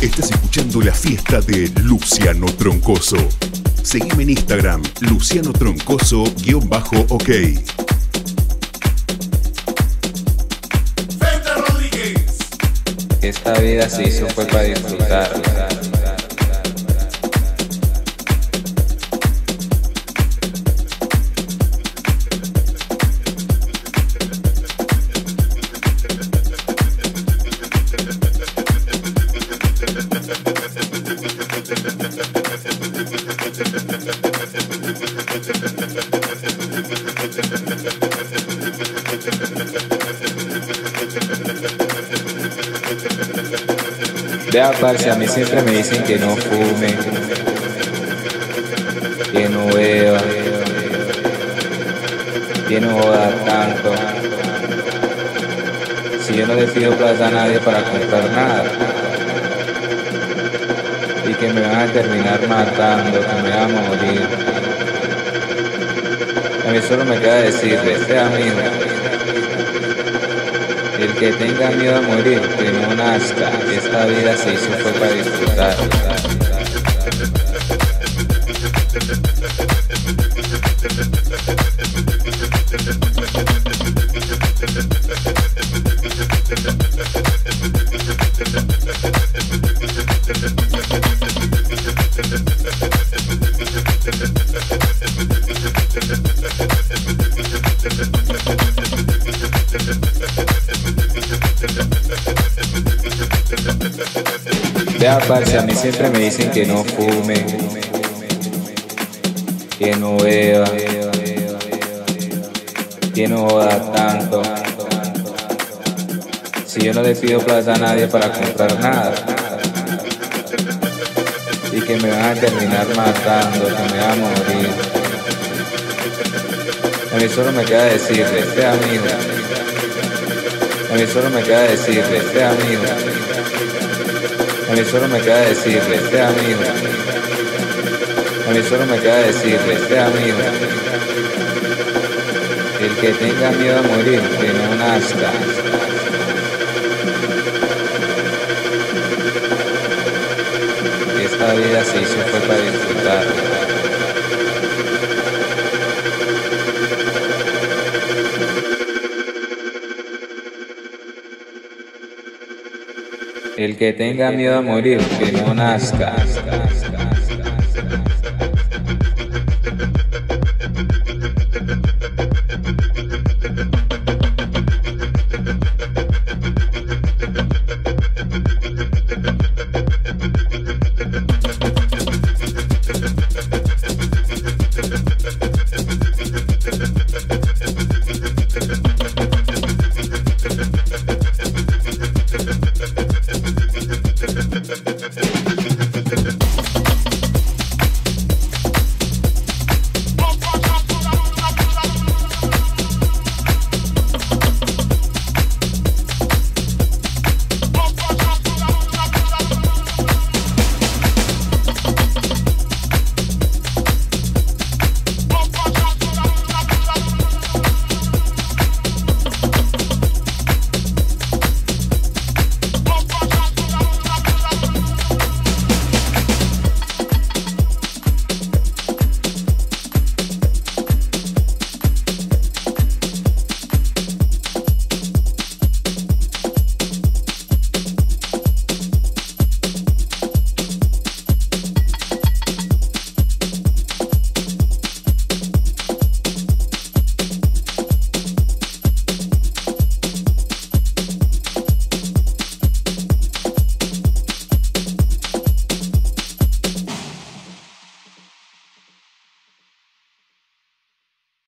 Estás escuchando la fiesta de Luciano Troncoso. Seguime en Instagram, Luciano Troncoso-OK. Esta vida se hizo fue para disfrutarla. Vea, parce, a mí siempre me dicen que no fume, que no beba, que no joda tanto. Si yo no le pido plata a nadie para comprar nada. Y que me van a terminar matando, que me van a morir. A mí solo me queda decirle, sea amigo. El que tenga miedo a morir, que no nazca. Esta vida se hizo fue para disfrutar. Vea, parce, a mí siempre me dicen que no fume, que no beba, que no joda tanto. Si yo no le pido plata a nadie para comprar nada. Y que me van a terminar matando, que me van a morir. A mí solo me queda decirle, este amigo. A mí solo me queda decirle, este amigo. A mí solo me queda decirle, sea amigo. A mí solo me queda decirle, sea amigo. El que tenga miedo a morir, que no nazca. El que tenga miedo a morir, que no nazca.